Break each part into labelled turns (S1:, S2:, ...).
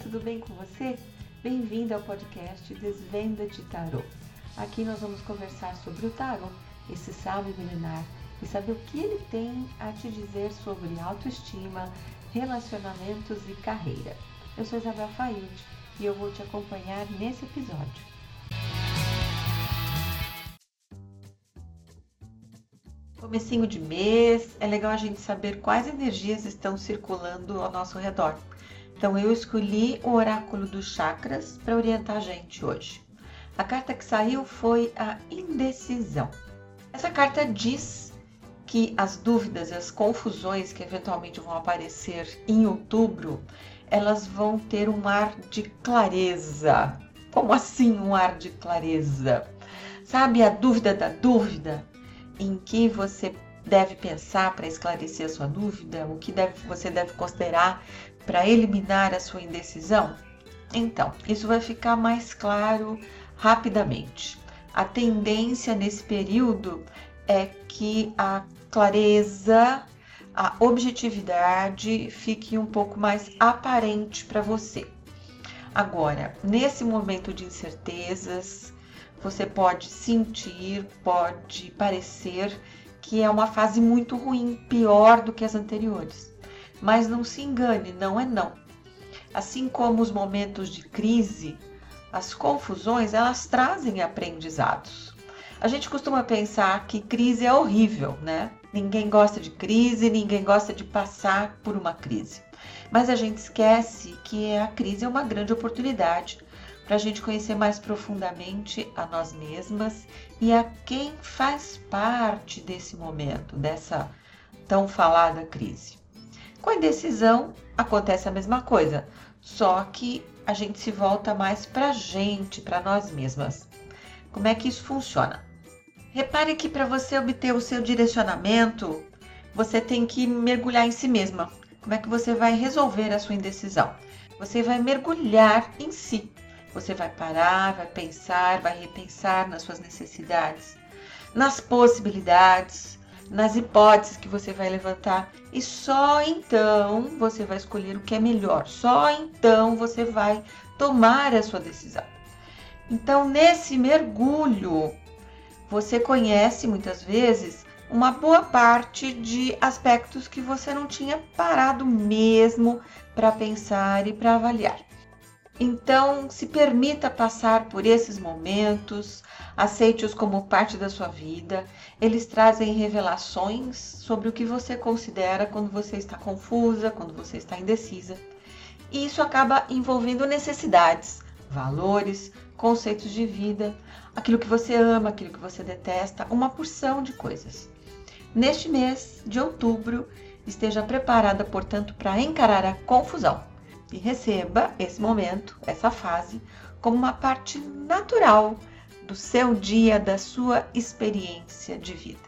S1: Tudo bem com você? Bem-vindo ao podcast Desvenda de Tarot. Aqui nós vamos conversar sobre o tarot, esse sábio milenar, e saber o que ele tem a te dizer sobre autoestima, relacionamentos e carreira. Eu sou Isabel Faiute e eu vou te acompanhar nesse episódio. Comecinho de mês, é legal a gente saber quais energias estão circulando ao nosso redor. Então eu escolhi o oráculo dos chakras para orientar a gente hoje. A carta que saiu foi a indecisão. Essa carta diz que as dúvidas as confusões que eventualmente vão aparecer em outubro, elas vão ter um ar de clareza. Como assim um ar de clareza? Sabe a dúvida da dúvida? em que você deve pensar para esclarecer a sua dúvida, o que deve, você deve considerar para eliminar a sua indecisão? Então, isso vai ficar mais claro rapidamente. A tendência nesse período é que a clareza, a objetividade fique um pouco mais aparente para você. Agora, nesse momento de incertezas, você pode sentir, pode parecer que é uma fase muito ruim, pior do que as anteriores. Mas não se engane, não é não. Assim como os momentos de crise, as confusões, elas trazem aprendizados. A gente costuma pensar que crise é horrível, né? Ninguém gosta de crise, ninguém gosta de passar por uma crise. Mas a gente esquece que a crise é uma grande oportunidade para a gente conhecer mais profundamente a nós mesmas e a quem faz parte desse momento, dessa tão falada crise. Com a indecisão acontece a mesma coisa, só que a gente se volta mais para a gente, para nós mesmas. Como é que isso funciona? Repare que para você obter o seu direcionamento, você tem que mergulhar em si mesma. Como é que você vai resolver a sua indecisão? Você vai mergulhar em si. Você vai parar, vai pensar, vai repensar nas suas necessidades, nas possibilidades, nas hipóteses que você vai levantar e só então você vai escolher o que é melhor. Só então você vai tomar a sua decisão. Então, nesse mergulho, você conhece muitas vezes uma boa parte de aspectos que você não tinha parado mesmo para pensar e para avaliar. Então, se permita passar por esses momentos, aceite-os como parte da sua vida. Eles trazem revelações sobre o que você considera quando você está confusa, quando você está indecisa. E isso acaba envolvendo necessidades, valores, conceitos de vida, aquilo que você ama, aquilo que você detesta, uma porção de coisas. Neste mês de outubro, esteja preparada, portanto, para encarar a confusão e receba esse momento, essa fase, como uma parte natural do seu dia, da sua experiência de vida.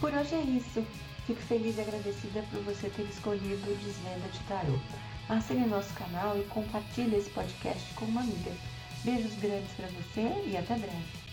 S1: Por hoje é isso. Fico feliz e agradecida por você ter escolhido o Desvenda de Tarot. Assine nosso canal e compartilhe esse podcast com uma amiga. Beijos grandes para você e até breve.